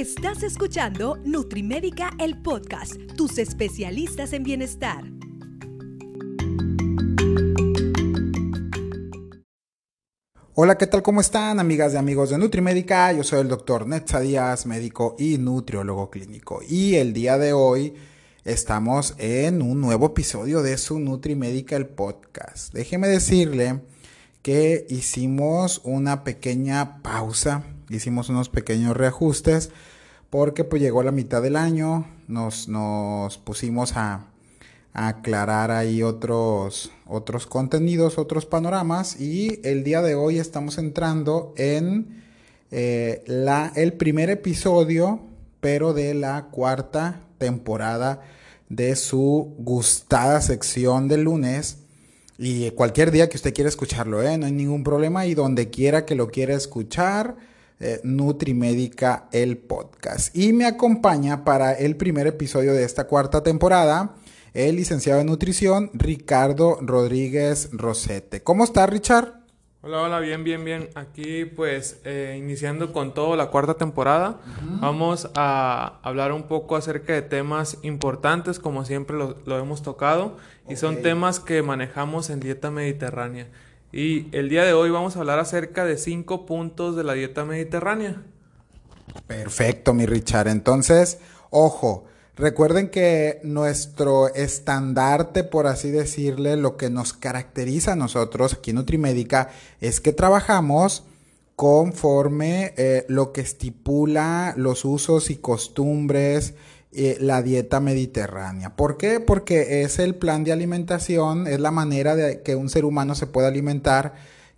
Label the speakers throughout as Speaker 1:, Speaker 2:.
Speaker 1: Estás escuchando Nutrimédica, el podcast, tus especialistas en bienestar.
Speaker 2: Hola, ¿qué tal? ¿Cómo están, amigas y amigos de Nutrimédica? Yo soy el doctor Netza Díaz, médico y nutriólogo clínico. Y el día de hoy estamos en un nuevo episodio de su Nutrimédica, el podcast. Déjeme decirle que hicimos una pequeña pausa, hicimos unos pequeños reajustes porque pues llegó la mitad del año, nos, nos pusimos a, aclarar ahí otros, otros contenidos, otros panoramas y el día de hoy estamos entrando en eh, la, el primer episodio, pero de la cuarta temporada de su gustada sección de lunes y cualquier día que usted quiera escucharlo, ¿eh? no hay ningún problema. Y donde quiera que lo quiera escuchar, eh, Nutrimédica, el podcast. Y me acompaña para el primer episodio de esta cuarta temporada el licenciado en nutrición, Ricardo Rodríguez Rosete. ¿Cómo está, Richard?
Speaker 3: Hola, hola, bien, bien, bien. Aquí pues eh, iniciando con todo la cuarta temporada, vamos a hablar un poco acerca de temas importantes, como siempre lo, hemos tocado, y son temas que manejamos en dieta mediterránea. Y el día de hoy vamos a hablar acerca de cinco puntos de la dieta mediterránea.
Speaker 2: Perfecto, mi Richard. Entonces, ojo, Recuerden que nuestro estandarte, por así decirle, lo que nos caracteriza a nosotros aquí en Nutrimédica es que trabajamos conforme eh, lo que estipula los usos y costumbres, eh, la dieta mediterránea. ¿Por qué? Porque es el plan de alimentación, es la manera de que un ser humano se pueda alimentar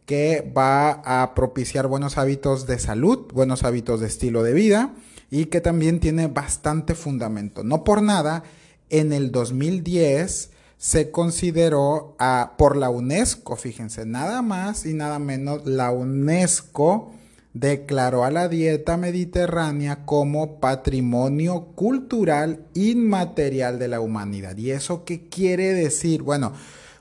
Speaker 2: que va a propiciar buenos hábitos de salud, buenos hábitos de estilo de vida y que también tiene bastante fundamento. No por nada, en el 2010 se consideró por la UNESCO, fíjense, nada más y nada menos, la UNESCO declaró a la dieta mediterránea como patrimonio cultural inmaterial de la humanidad. ¿Y eso qué quiere decir? Bueno,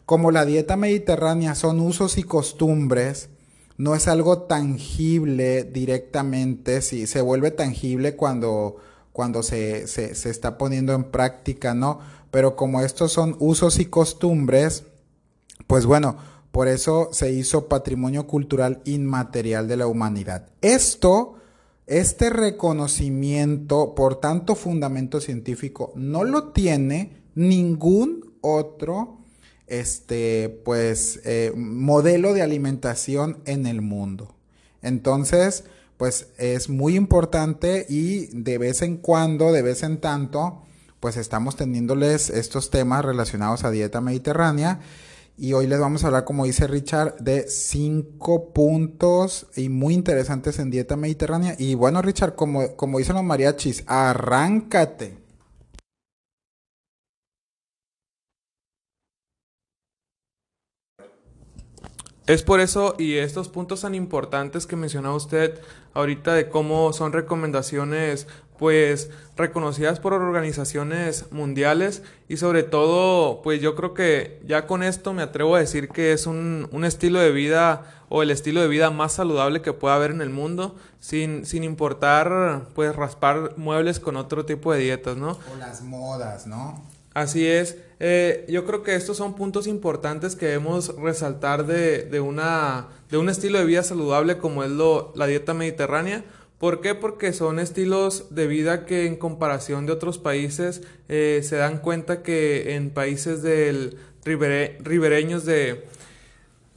Speaker 2: como la dieta mediterránea son usos y costumbres, no es algo tangible directamente, sí, se vuelve tangible cuando, cuando se, se, se está poniendo en práctica, ¿no? Pero como estos son usos y costumbres, pues bueno, por eso se hizo patrimonio cultural inmaterial de la humanidad. Esto, este reconocimiento por tanto fundamento científico, no lo tiene ningún otro este, pues, eh, modelo de alimentación en el mundo. Entonces, pues es muy importante y de vez en cuando, de vez en tanto, pues estamos teniéndoles estos temas relacionados a dieta mediterránea. Y hoy les vamos a hablar, como dice Richard, de cinco puntos y muy interesantes en dieta mediterránea. Y bueno, Richard, como, como dicen los mariachis, arráncate.
Speaker 3: Es por eso y estos puntos tan importantes que mencionaba usted ahorita de cómo son recomendaciones pues reconocidas por organizaciones mundiales y sobre todo pues yo creo que ya con esto me atrevo a decir que es un, un estilo de vida o el estilo de vida más saludable que pueda haber en el mundo sin, sin importar pues raspar muebles con otro tipo de dietas, ¿no?
Speaker 2: O las modas, ¿no?
Speaker 3: Así es. Eh, yo creo que estos son puntos importantes que debemos resaltar de, de, una, de un estilo de vida saludable como es lo, la dieta mediterránea. ¿Por qué? Porque son estilos de vida que en comparación de otros países eh, se dan cuenta que en países del ribereños de,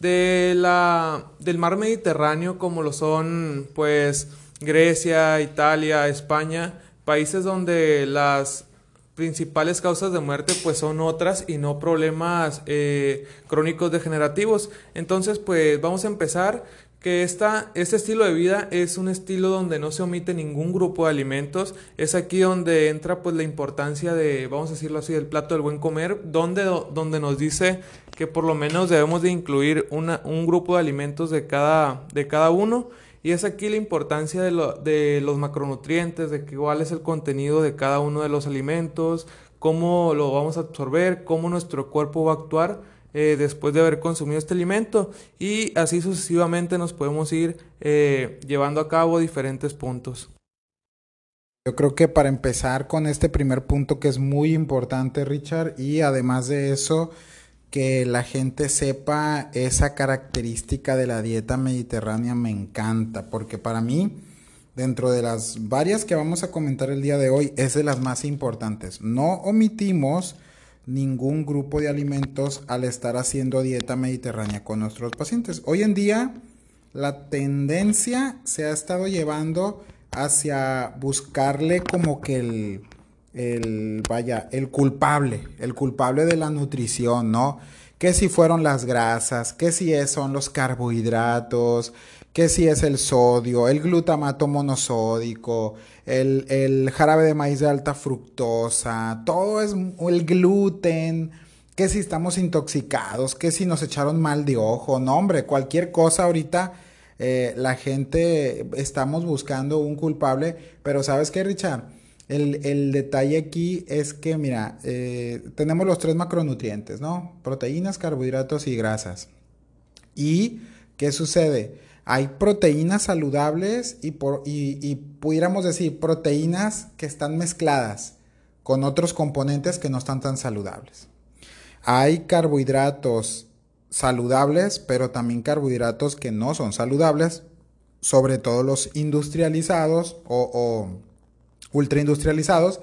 Speaker 3: de la, del mar Mediterráneo como lo son pues Grecia, Italia, España, países donde las principales causas de muerte pues son otras y no problemas eh, crónicos degenerativos. Entonces pues vamos a empezar que esta, este estilo de vida es un estilo donde no se omite ningún grupo de alimentos. Es aquí donde entra pues la importancia de, vamos a decirlo así, del plato del buen comer, donde, donde nos dice que por lo menos debemos de incluir una, un grupo de alimentos de cada, de cada uno y es aquí la importancia de, lo, de los macronutrientes, de que cuál es el contenido de cada uno de los alimentos, cómo lo vamos a absorber, cómo nuestro cuerpo va a actuar eh, después de haber consumido este alimento y así sucesivamente nos podemos ir eh, llevando a cabo diferentes puntos.
Speaker 2: Yo creo que para empezar con este primer punto que es muy importante, Richard, y además de eso, que la gente sepa esa característica de la dieta mediterránea me encanta, porque para mí, dentro de las varias que vamos a comentar el día de hoy, es de las más importantes. No omitimos ningún grupo de alimentos al estar haciendo dieta mediterránea con nuestros pacientes. Hoy en día, la tendencia se ha estado llevando hacia buscarle como que el, el, vaya, el culpable, el culpable de la nutrición, ¿no? Que si fueron las grasas, que si son los carbohidratos, que si es el sodio, el glutamato monosódico, el, el jarabe de maíz de alta fructosa, todo es el gluten, que si estamos intoxicados, que si nos echaron mal de ojo, no hombre, cualquier cosa ahorita eh, la gente estamos buscando un culpable, pero ¿sabes qué, Richard? El, detalle aquí es que, mira, eh, tenemos los tres macronutrientes, ¿no? Proteínas, carbohidratos y grasas. ¿Y qué sucede? Hay proteínas saludables y, pudiéramos decir proteínas que están mezcladas con otros componentes que no están tan saludables. Hay carbohidratos saludables, pero también carbohidratos que no son saludables, sobre todo los industrializados o ultra industrializados.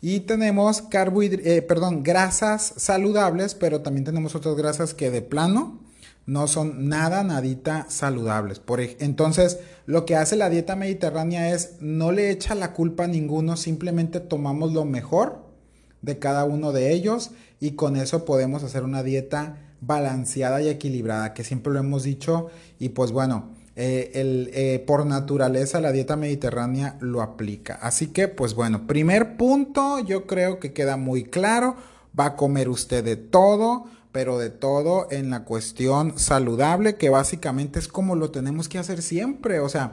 Speaker 2: Y tenemos eh, perdón, grasas saludables, pero también tenemos otras grasas que de plano no son nada, nadita saludables. Por, entonces, lo que hace la dieta mediterránea es no le echa la culpa a ninguno, simplemente tomamos lo mejor de cada uno de ellos y con eso podemos hacer una dieta balanceada y equilibrada, que siempre lo hemos dicho, y pues bueno, eh, el, eh, por naturaleza la dieta mediterránea lo aplica. Así que, pues bueno, primer punto, yo creo que queda muy claro, va a comer usted de todo, pero de todo en la cuestión saludable, que básicamente es como lo tenemos que hacer siempre, o sea,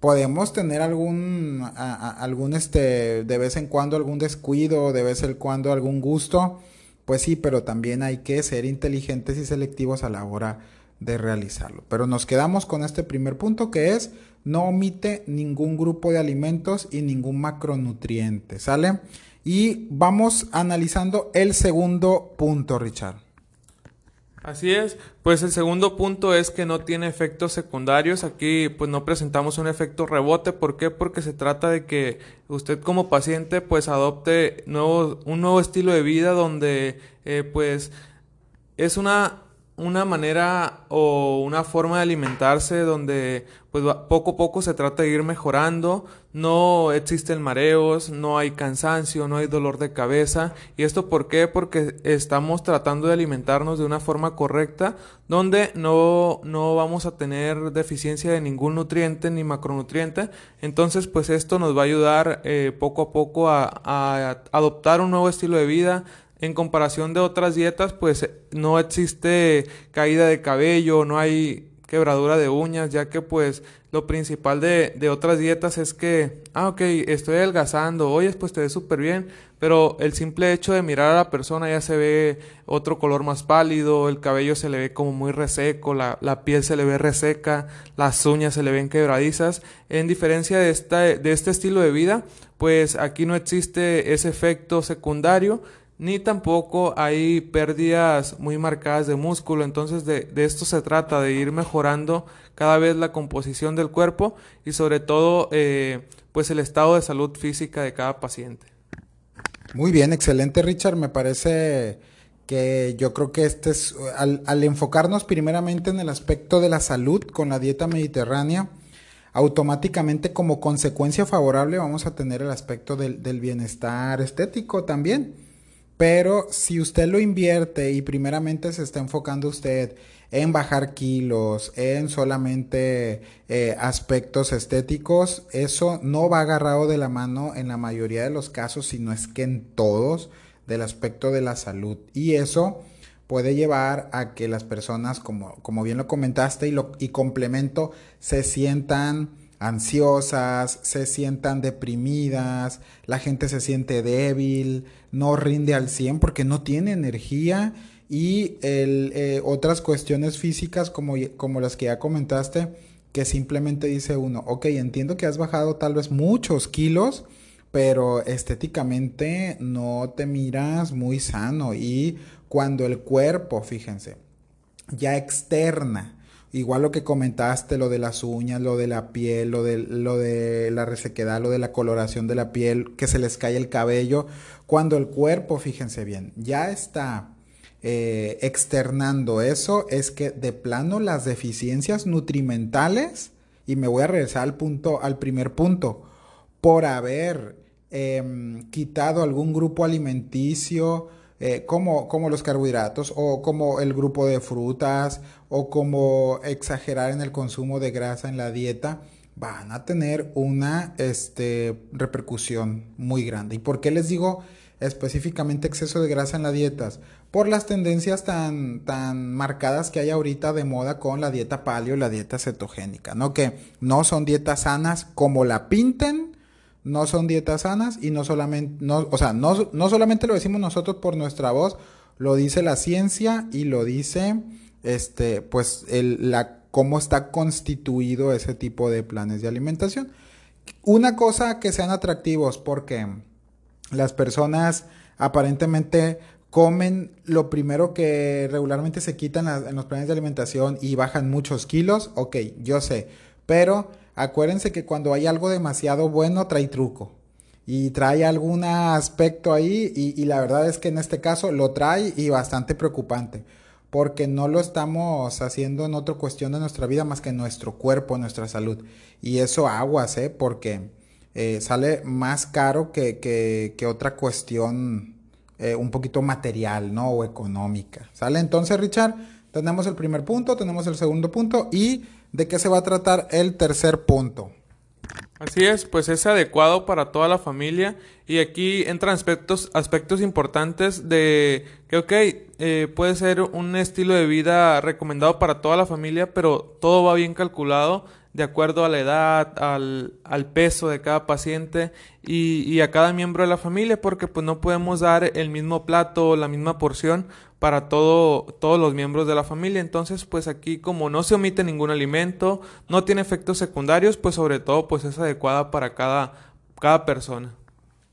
Speaker 2: podemos tener algún, algún este, de vez en cuando algún descuido, de vez en cuando algún gusto, pues sí, pero también hay que ser inteligentes y selectivos a la hora de realizarlo. Pero nos quedamos con este primer punto que es no omite ningún grupo de alimentos y ningún macronutriente, ¿sale? Y vamos analizando el segundo punto, Richard.
Speaker 3: Así es, pues el segundo punto es que no tiene efectos secundarios. Aquí pues no presentamos un efecto rebote. ¿Por qué? Porque se trata de que usted como paciente pues adopte nuevo, un nuevo estilo de vida donde eh, pues es una una manera o una forma de alimentarse donde pues poco a poco se trata de ir mejorando, no existen mareos, no hay cansancio, no hay dolor de cabeza. ¿Y esto por qué? Porque estamos tratando de alimentarnos de una forma correcta donde no, no vamos a tener deficiencia de ningún nutriente ni macronutriente. Entonces pues esto nos va a ayudar eh, poco a poco a, a adoptar un nuevo estilo de vida, en comparación de otras dietas, pues no existe caída de cabello, no hay quebradura de uñas, ya que pues lo principal de, de otras dietas es que, ah, ok, estoy adelgazando, oye, pues te ves súper bien, pero el simple hecho de mirar a la persona ya se ve otro color más pálido, el cabello se le ve como muy reseco, la, la piel se le ve reseca, las uñas se le ven quebradizas. En diferencia de, esta, de este estilo de vida, pues aquí no existe ese efecto secundario, ni tampoco hay pérdidas muy marcadas de músculo. Entonces de, esto se trata, de ir mejorando cada vez la composición del cuerpo y sobre todo eh, pues el estado de salud física de cada paciente.
Speaker 2: Muy bien, excelente Richard. Me parece que yo creo que este es, al, al enfocarnos primeramente en el aspecto de la salud con la dieta mediterránea, automáticamente como consecuencia favorable vamos a tener el aspecto del, del bienestar estético también. Pero si usted lo invierte y primeramente se está enfocando usted en bajar kilos, en solamente eh, aspectos estéticos, eso no va agarrado de la mano en la mayoría de los casos, sino es que en todos del aspecto de la salud. Y eso puede llevar a que las personas, como, como bien lo comentaste y, lo, y complemento, se sientan ansiosas, se sientan deprimidas, la gente se siente débil, no rinde al 100 porque no tiene energía y el, eh, otras cuestiones físicas como, como las que ya comentaste, que simplemente dice uno, ok, entiendo que has bajado tal vez muchos kilos, pero estéticamente no te miras muy sano y cuando el cuerpo, fíjense, ya externa, igual lo que comentaste, lo de las uñas, lo de la piel, lo de, lo de la resequedad, lo de la coloración de la piel, que se les cae el cabello, cuando el cuerpo, fíjense bien, ya está eh, externando eso, es que de plano las deficiencias nutrimentales, y me voy a regresar al punto, al primer punto, por haber em, quitado algún grupo alimenticio, eh, como, como los carbohidratos o como el grupo de frutas o como exagerar en el consumo de grasa en la dieta, van a tener una este, repercusión muy grande. ¿Y por qué les digo específicamente exceso de grasa en las dietas? Por las tendencias tan, tan marcadas que hay ahorita de moda con la dieta paleo y la dieta cetogénica, ¿no? Que no son dietas sanas como la pinten, no son dietas sanas y no solamente, no, o sea, no, no solamente lo decimos nosotros por nuestra voz, lo dice la ciencia y lo dice, este, pues, el, la, cómo está constituido ese tipo de planes de alimentación. Una cosa que sean atractivos porque las personas aparentemente comen lo primero que regularmente se quitan en los planes de alimentación y bajan muchos kilos, ok, yo sé, pero acuérdense que cuando hay algo demasiado bueno trae truco y trae algún aspecto ahí y, la verdad es que en este caso lo trae y bastante preocupante porque no lo estamos haciendo en otra cuestión de nuestra vida más que nuestro cuerpo, nuestra salud. Y eso aguas, ¿eh? Porque eh, sale más caro que, que, otra cuestión eh, un poquito material, ¿no? O económica. ¿Sale? Entonces, Richard, tenemos el primer punto, tenemos el segundo punto y ¿De qué se va a tratar el tercer punto?
Speaker 3: Así es, pues es adecuado para toda la familia y aquí entran aspectos, aspectos importantes de que, ok, eh, puede ser un estilo de vida recomendado para toda la familia, pero todo va bien calculado de acuerdo a la edad, al, al peso de cada paciente y, y, a cada miembro de la familia, porque pues no podemos dar el mismo plato, la misma porción para todo, todos los miembros de la familia. Entonces, pues aquí como no se omite ningún alimento, no tiene efectos secundarios, pues sobre todo pues es adecuada para cada, cada persona.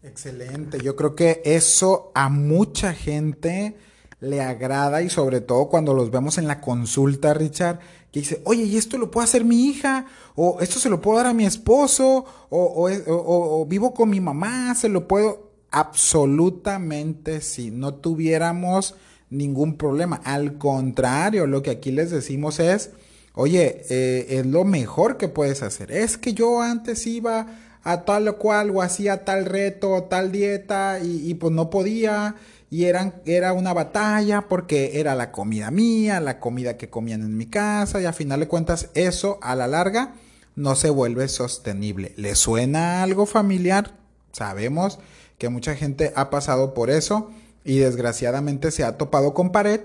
Speaker 2: Excelente, yo creo que eso a mucha gente le agrada y sobre todo cuando los vemos en la consulta, Richard, que dice, oye, ¿y esto lo puede hacer mi hija? ¿O esto se lo puedo dar a mi esposo? ¿O, o, vivo con mi mamá? ¿Se lo puedo? Absolutamente si No tuviéramos ningún problema. Al contrario, lo que aquí les decimos es, oye, eh, es lo mejor que puedes hacer. Es que yo antes iba a tal o cual o hacía tal reto, tal dieta y, y pues no podía y era una batalla porque era la comida mía, la comida que comían en mi casa y a final de cuentas eso a la larga no se vuelve sostenible. ¿Le suena algo familiar? Sabemos que mucha gente ha pasado por eso y desgraciadamente se ha topado con pared,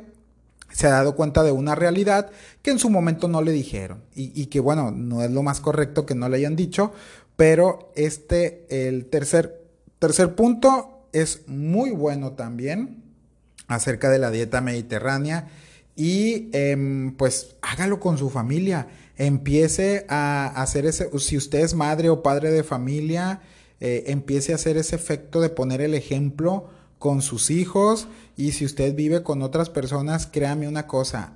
Speaker 2: se ha dado cuenta de una realidad que en su momento no le dijeron y, y que bueno, no es lo más correcto que no le hayan dicho, pero este, el tercer, tercer punto es muy bueno también acerca de la dieta mediterránea y em, pues hágalo con su familia. Empiece a hacer ese, si usted es madre o padre de familia, eh, empiece a hacer ese efecto de poner el ejemplo con sus hijos y si usted vive con otras personas, créame una cosa,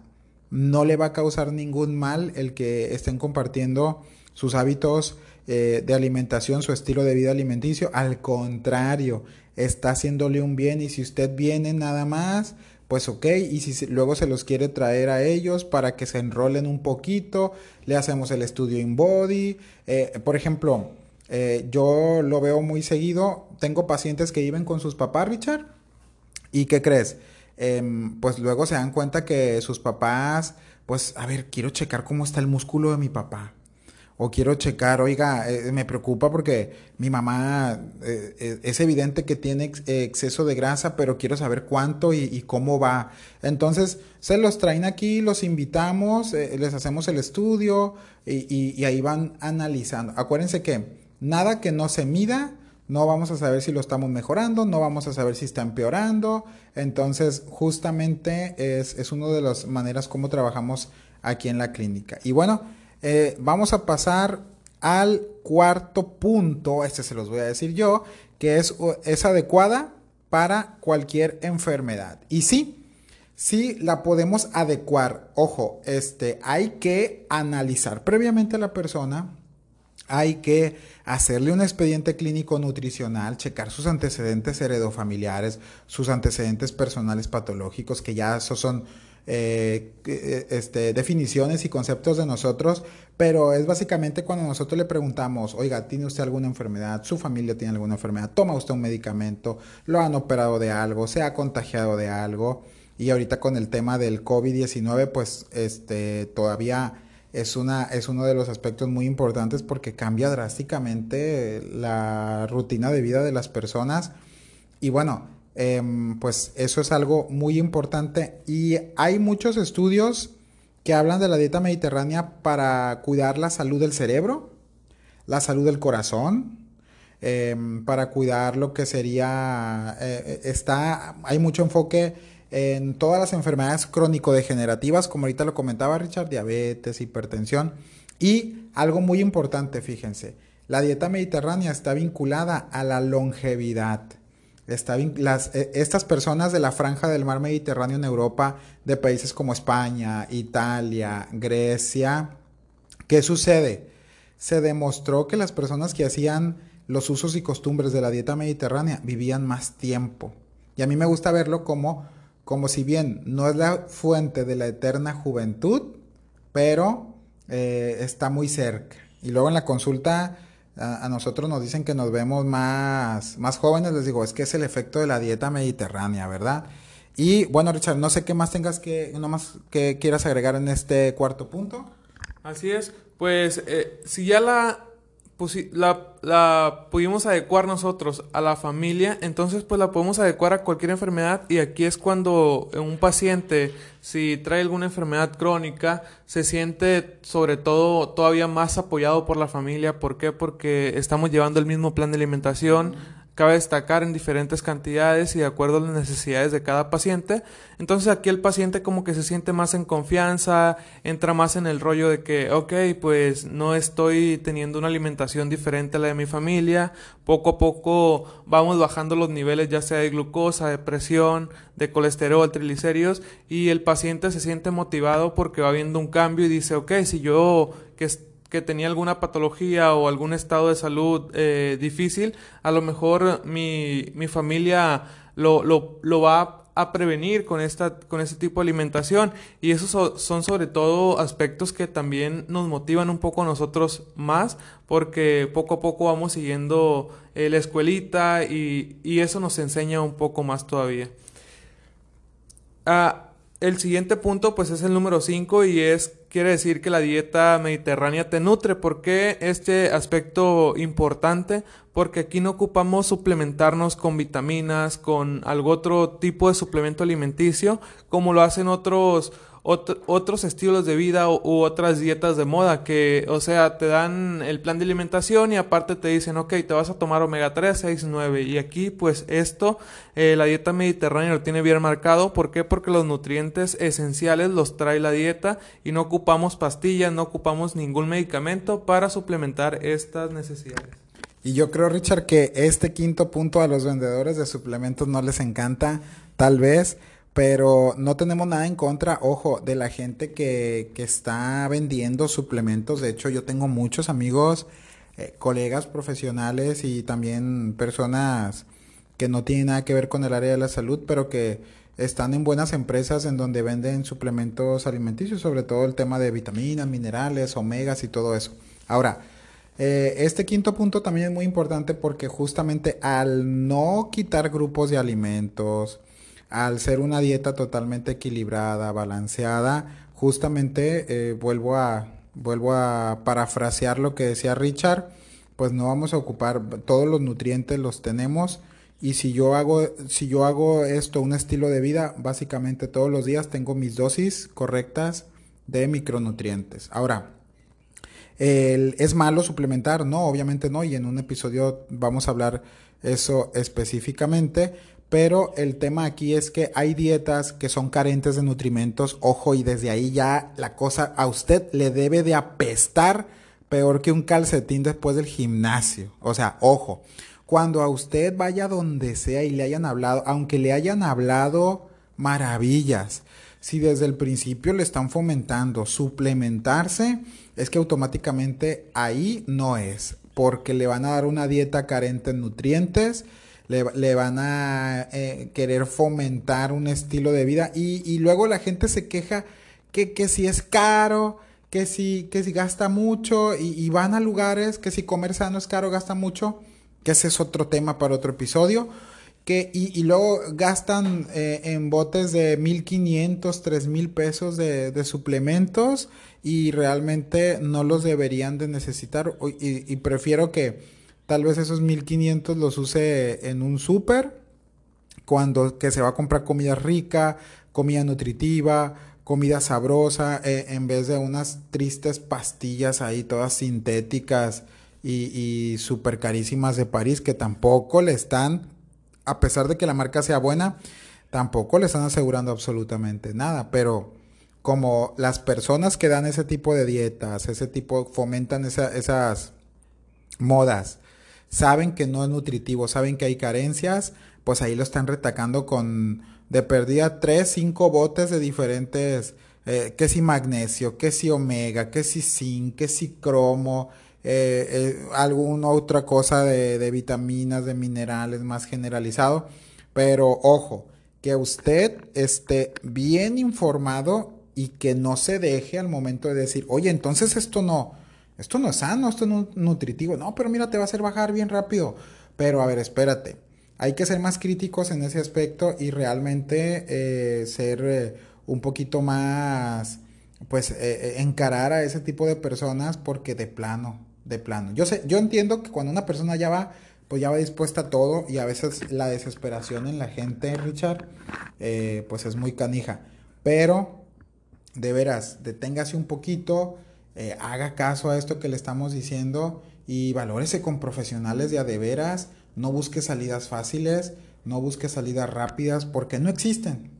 Speaker 2: no le va a causar ningún mal el que estén compartiendo sus hábitos eh, de alimentación, su estilo de vida alimenticio. Al contrario, está haciéndole un bien y si usted viene nada más, pues ok, y si luego se los quiere traer a ellos para que se enrolen un poquito, le hacemos el estudio in body. Eh, por ejemplo, eh, yo lo veo muy seguido, tengo pacientes que viven con sus papás, Richard, y ¿qué crees? Em, pues luego se dan cuenta que sus papás, pues a ver, quiero checar cómo está el músculo de mi papá o quiero checar, oiga, eh, me preocupa porque mi mamá eh, eh, es evidente que tiene exceso de grasa, pero quiero saber cuánto y, cómo va. Entonces, se los traen aquí, los invitamos, les hacemos el estudio y, y, ahí van analizando. Acuérdense que nada que no se mida, no vamos a saber si lo estamos mejorando, no vamos a saber si está empeorando. Entonces, justamente es, es una de las maneras como trabajamos aquí en la clínica. Y bueno, eh, vamos a pasar al cuarto punto, este se los voy a decir yo, que es, es adecuada para cualquier enfermedad. Y sí, sí la podemos adecuar. Ojo, este, hay que analizar previamente a la persona, hay que hacerle un expediente clínico nutricional, checar sus antecedentes heredofamiliares, sus antecedentes personales patológicos, que ya esos son eh, eh, este, definiciones y conceptos de nosotros, pero es básicamente cuando nosotros le preguntamos, oiga, ¿tiene usted alguna enfermedad? ¿Su familia tiene alguna enfermedad? ¿Toma usted un medicamento? ¿Lo han operado de algo? ¿Se ha contagiado de algo? Y ahorita con el tema del COVID-19, pues este, todavía es, una, es uno de los aspectos muy importantes porque cambia drásticamente la rutina de vida de las personas. Y bueno, em, pues eso es algo muy importante. Y hay muchos estudios que hablan de la dieta mediterránea para cuidar la salud del cerebro, la salud del corazón, em, para cuidar lo que sería, eh, eh, está, hay mucho enfoque en todas las enfermedades crónico-degenerativas, como ahorita lo comentaba Richard, diabetes, hipertensión. Y algo muy importante, fíjense, la dieta mediterránea está vinculada a la longevidad. Está las, e, estas personas de la franja del mar Mediterráneo en Europa, de países como España, Italia, Grecia, ¿qué sucede? Se demostró que las personas que hacían los usos y costumbres de la dieta mediterránea vivían más tiempo. Y a mí me gusta verlo como como si bien no es la fuente de la eterna juventud, pero eh, está muy cerca. Y luego en la consulta a, nosotros nos dicen que nos vemos más, más jóvenes, les digo, es que es el efecto de la dieta mediterránea, ¿verdad? Y bueno, Richard, no sé qué más tengas que, no más que quieras agregar en este cuarto punto.
Speaker 3: Así es, pues eh, si ya la la, la pudimos adecuar nosotros a la familia, entonces pues la podemos adecuar a cualquier enfermedad y aquí es cuando un paciente, si trae alguna enfermedad crónica, se siente sobre todo todavía más apoyado por la familia. ¿Por qué? Porque estamos llevando el mismo plan de alimentación Cabe destacar en diferentes cantidades y de acuerdo a las necesidades de cada paciente. Entonces aquí el paciente como que se siente más en confianza, entra más en el rollo de que, ok, pues no estoy teniendo una alimentación diferente a la de mi familia. Poco a poco vamos bajando los niveles ya sea de glucosa, de presión, de colesterol, triglicéridos y el paciente se siente motivado porque va viendo un cambio y dice, ok, si yo que que tenía alguna patología o algún estado de salud eh, difícil, a lo mejor mi, mi familia lo, lo, lo, va a prevenir con, esta, con este tipo de alimentación. Y esos son sobre todo aspectos que también nos motivan un poco a nosotros más, porque poco a poco vamos siguiendo eh, la escuelita y, y, eso nos enseña un poco más todavía. Ah, el siguiente punto pues es el número 5 y es quiere decir que la dieta mediterránea te nutre. ¿Por qué este aspecto importante? Porque aquí no ocupamos suplementarnos con vitaminas, con algún otro tipo de suplemento alimenticio, como lo hacen otros otros estilos de vida u, otras dietas de moda que, o sea, te dan el plan de alimentación y aparte te dicen, ok, te vas a tomar omega 3, 6, 9. Y aquí, pues esto, eh, la dieta mediterránea lo tiene bien marcado. ¿Por qué? Porque los nutrientes esenciales los trae la dieta y no ocupamos pastillas, no ocupamos ningún medicamento para suplementar estas necesidades.
Speaker 2: Y yo creo, Richard, que este quinto punto a los vendedores de suplementos no les encanta, tal vez pero no tenemos nada en contra, ojo, de la gente que, que está vendiendo suplementos. De hecho, yo tengo muchos amigos, eh, colegas profesionales y también personas que no tienen nada que ver con el área de la salud, pero que están en buenas empresas en donde venden suplementos alimenticios, sobre todo el tema de vitaminas, minerales, omegas y todo eso. Ahora, eh, este quinto punto también es muy importante porque justamente al no quitar grupos de alimentos, al ser una dieta totalmente equilibrada, balanceada, justamente eh, vuelvo a vuelvo a parafrasear lo que decía Richard, pues no vamos a ocupar todos los nutrientes los tenemos y si yo hago si yo hago esto un estilo de vida, básicamente todos los días tengo mis dosis correctas de micronutrientes. Ahora, ¿Es malo suplementar? No, obviamente no, y en un episodio vamos a hablar eso específicamente, pero el tema aquí es que hay dietas que son carentes de nutrimentos, ojo, y desde ahí ya la cosa a usted le debe de apestar peor que un calcetín después del gimnasio. O sea, ojo, cuando a usted vaya donde sea y le hayan hablado, aunque le hayan hablado maravillas, si desde el principio le están fomentando suplementarse, es que automáticamente ahí no es, porque le van a dar una dieta carente en nutrientes, le, van a eh, querer fomentar un estilo de vida y, luego la gente se queja que, si es caro, que si, que si gasta mucho y, van a lugares que si comer sano es caro, gasta mucho, que ese es otro tema para otro episodio. Que, y, luego gastan eh, en botes de 1500, 3000 pesos de, suplementos y realmente no los deberían de necesitar. Y prefiero que tal vez esos 1500 los use en un súper cuando que se va a comprar comida rica, comida nutritiva, comida sabrosa, eh, en vez de unas tristes pastillas ahí todas sintéticas y, y súper carísimas de París que tampoco le están, a pesar de que la marca sea buena, tampoco le están asegurando absolutamente nada, pero como las personas que dan ese tipo de dietas, ese tipo, fomentan esas modas, saben que no es nutritivo, saben que hay carencias, pues ahí lo están retacando con de perdida tres, cinco botes de diferentes, eh, que si magnesio, que si omega, que si zinc, que si cromo, eh, eh, alguna otra cosa de, de vitaminas, de minerales más generalizado. Pero ojo, que usted esté bien informado y que no se deje al momento de decir, oye, entonces esto no, esto no es sano, esto no es nutritivo. No, pero mira, te va a hacer bajar bien rápido. Pero a ver, espérate hay que ser más críticos en ese aspecto y realmente eh, ser eh, un poquito más, pues, eh, encarar a ese tipo de personas porque de plano, de plano. Yo sé, yo entiendo que cuando una persona ya va, pues ya va dispuesta a todo y a veces la desesperación en la gente, Richard, pues es muy canija. Pero, de veras, deténgase un poquito, haga caso a esto que le estamos diciendo y valórese con profesionales de de veras no busque salidas fáciles, no busque salidas rápidas porque no existen.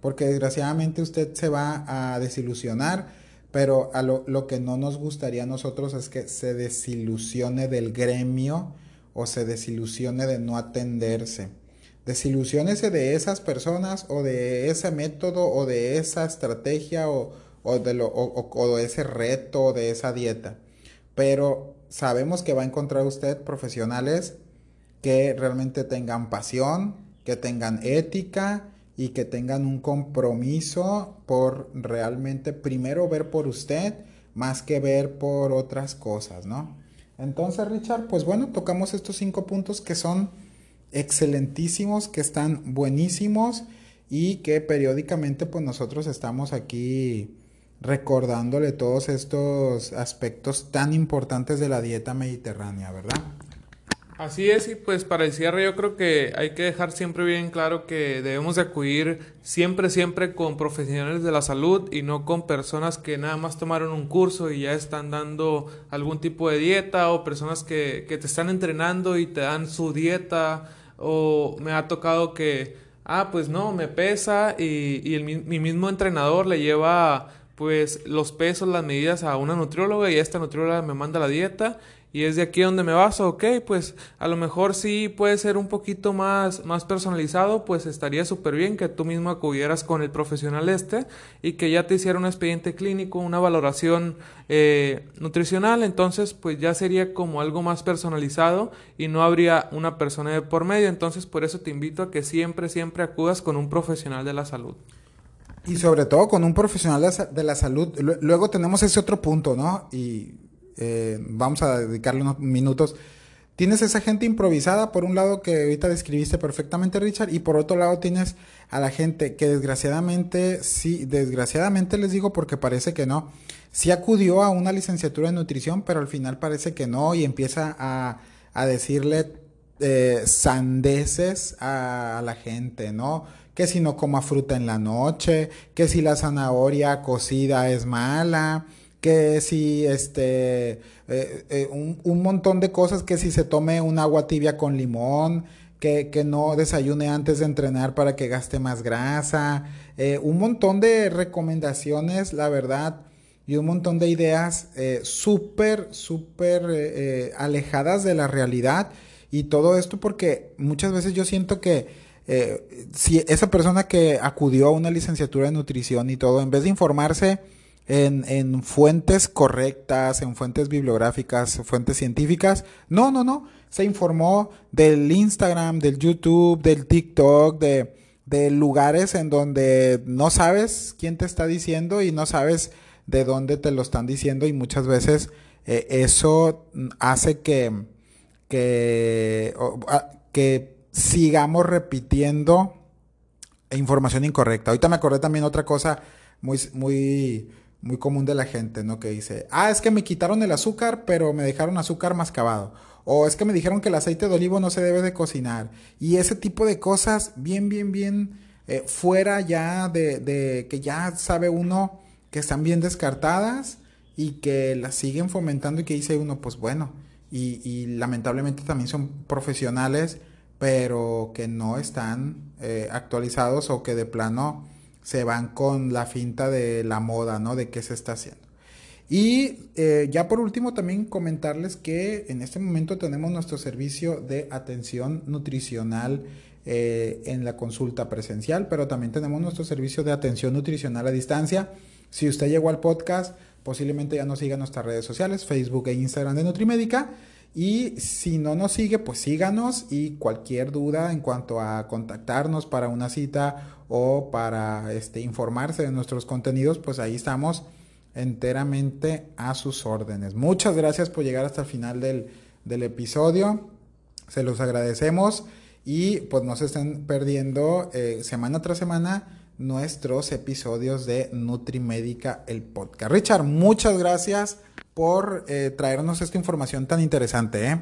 Speaker 2: Porque desgraciadamente usted se va a desilusionar, pero a lo, lo que no nos gustaría a nosotros es que se desilusione del gremio o se desilusione de no atenderse. Desilusiónese de esas personas o de ese método o de esa estrategia o, o de, lo, o, o ese reto de esa dieta. Pero sabemos que va a encontrar usted profesionales que realmente tengan pasión, que tengan ética y que tengan un compromiso por realmente primero ver por usted más que ver por otras cosas, ¿no? Entonces, Richard, pues bueno, tocamos estos cinco puntos que son excelentísimos, que están buenísimos y que periódicamente pues nosotros estamos aquí recordándole todos estos aspectos tan importantes de la dieta mediterránea, ¿verdad?
Speaker 3: Así es, y pues para el cierre yo creo que hay que dejar siempre bien claro que debemos de acudir siempre, siempre con profesionales de la salud y no con personas que nada más tomaron un curso y ya están dando algún tipo de dieta o personas que, que te están entrenando y te dan su dieta o me ha tocado que, ah, pues no, me pesa y, y mi mismo entrenador le lleva pues los pesos, las medidas a una nutrióloga y esta nutrióloga me manda la dieta y es de aquí donde me baso, ok, pues a lo mejor sí puede ser un poquito más, más personalizado, pues estaría súper bien que tú mismo acudieras con el profesional este y que ya te hiciera un expediente clínico, una valoración eh, nutricional, entonces pues ya sería como algo más personalizado y no habría una persona de por medio, entonces por eso te invito a que siempre, siempre acudas con un profesional de la salud.
Speaker 2: Y sobre todo con un profesional de la salud. Luego tenemos ese otro punto, ¿no? Y eh, vamos a dedicarle unos minutos. Tienes esa gente improvisada, por un lado que ahorita describiste perfectamente, Richard, y por otro lado tienes a la gente que desgraciadamente, sí, desgraciadamente les digo porque parece que no, sí acudió a una licenciatura en nutrición, pero al final parece que no y empieza a, a decirle eh, sandeces a, a la gente, ¿no? Que si no coma fruta en la noche, que si la zanahoria cocida es mala, que si este, eh, eh, un, un, montón de cosas, que si se tome un agua tibia con limón, que, que no desayune antes de entrenar para que gaste más grasa, eh, un montón de recomendaciones, la verdad, y un montón de ideas súper, súper alejadas de la realidad. Y todo esto porque muchas veces yo siento que si esa persona que acudió a una licenciatura de nutrición y todo, en vez de informarse en, en fuentes correctas, en fuentes bibliográficas, fuentes científicas, no, no, no, se informó del Instagram, del YouTube, del TikTok, de, de lugares en donde no sabes quién te está diciendo y no sabes de dónde te lo están diciendo y muchas veces eh, eso hace que, que sigamos repitiendo información incorrecta. Ahorita me acordé también otra cosa muy, muy, muy común de la gente, ¿no? Que dice, ah, es que me quitaron el azúcar, pero me dejaron azúcar mascabado. O es que me dijeron que el aceite de olivo no se debe de cocinar. Y ese tipo de cosas, bien, bien, bien, eh, fuera ya de, de, que ya sabe uno que están bien descartadas y que las siguen fomentando y que dice uno, pues bueno, y, lamentablemente también son profesionales, pero que no están eh, actualizados o que de plano se van con la finta de la moda, ¿no? De qué se está haciendo. Y eh, ya por último también comentarles que en este momento tenemos nuestro servicio de atención nutricional eh, en la consulta presencial, pero también tenemos nuestro servicio de atención nutricional a distancia. Si usted llegó al podcast, posiblemente ya nos siga en nuestras redes sociales, Facebook e Instagram de Nutrimédica. Y si no nos sigue, pues síganos y cualquier duda en cuanto a contactarnos para una cita o para este, informarse de nuestros contenidos, pues ahí estamos enteramente a sus órdenes. Muchas gracias por llegar hasta el final del, episodio. Se los agradecemos y pues no se estén perdiendo eh, semana tras semana nuestros episodios de Nutrimédica, el podcast. Richard, muchas gracias por eh, traernos esta información tan interesante. ¿eh?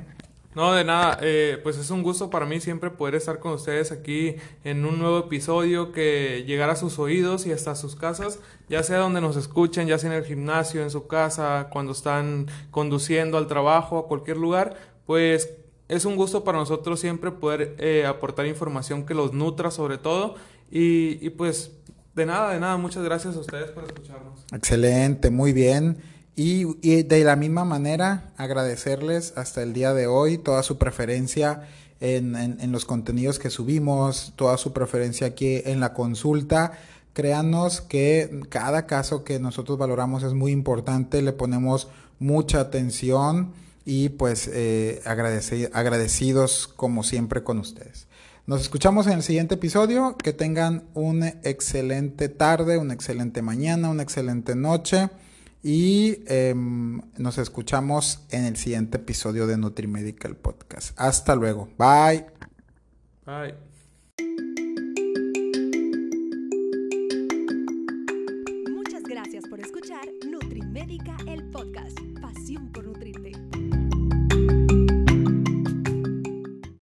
Speaker 3: No, de nada, eh, pues es un gusto para mí siempre poder estar con ustedes aquí en un nuevo episodio que llegará a sus oídos y hasta sus casas, ya sea donde nos escuchen, ya sea en el gimnasio, en su casa, cuando están conduciendo al trabajo, a cualquier lugar, pues es un gusto para nosotros siempre poder eh, aportar información que los nutra sobre todo y, y pues de nada, de nada, muchas gracias a ustedes por escucharnos.
Speaker 2: Excelente, muy bien. Y, de la misma manera, agradecerles hasta el día de hoy toda su preferencia en, en, los contenidos que subimos, toda su preferencia aquí en la consulta. Créanos que cada caso que nosotros valoramos es muy importante, le ponemos mucha atención y pues eh, agradecidos como siempre con ustedes. Nos escuchamos en el siguiente episodio. Que tengan una excelente tarde, una excelente mañana, una excelente noche. Y em, nos escuchamos en el siguiente episodio de NutriMedical Podcast. Hasta luego. Bye.
Speaker 3: Bye.